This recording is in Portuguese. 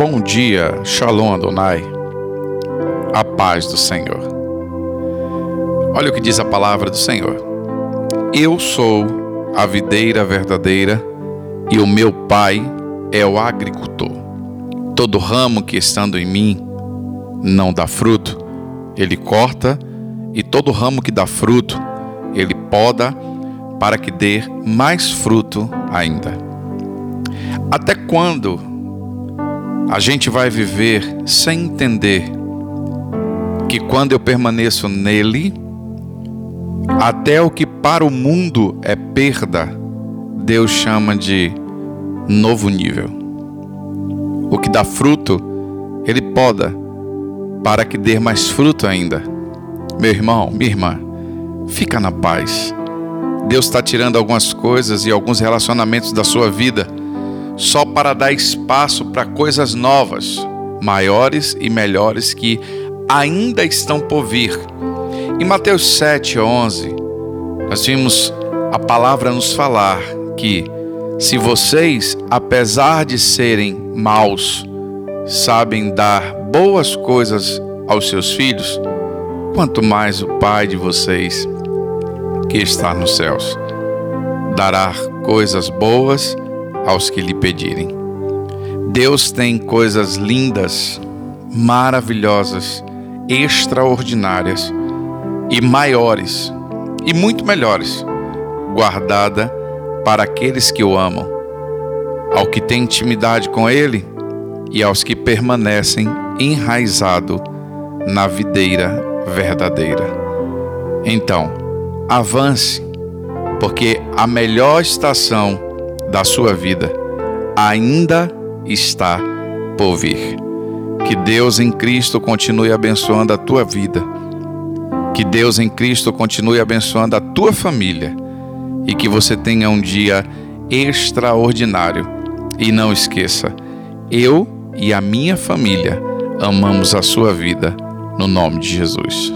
Bom dia, Shalom Adonai, a paz do Senhor. Olha o que diz a palavra do Senhor. Eu sou a videira verdadeira e o meu pai é o agricultor. Todo ramo que estando em mim não dá fruto, ele corta, e todo ramo que dá fruto, ele poda para que dê mais fruto ainda. Até quando a gente vai viver sem entender que quando eu permaneço nele, até o que para o mundo é perda, Deus chama de novo nível. O que dá fruto, ele poda para que dê mais fruto ainda. Meu irmão, minha irmã, fica na paz. Deus está tirando algumas coisas e alguns relacionamentos da sua vida só para dar espaço para coisas novas, maiores e melhores que ainda estão por vir. Em Mateus 7, 11, nós vimos a palavra nos falar que se vocês, apesar de serem maus, sabem dar boas coisas aos seus filhos, quanto mais o Pai de vocês que está nos céus. Dará coisas boas aos que lhe pedirem. Deus tem coisas lindas, maravilhosas, extraordinárias e maiores e muito melhores, guardada para aqueles que o amam, ao que tem intimidade com Ele e aos que permanecem enraizado na videira verdadeira. Então, avance, porque a melhor estação da sua vida ainda está por vir. Que Deus em Cristo continue abençoando a tua vida. Que Deus em Cristo continue abençoando a tua família e que você tenha um dia extraordinário. E não esqueça, eu e a minha família amamos a sua vida no nome de Jesus.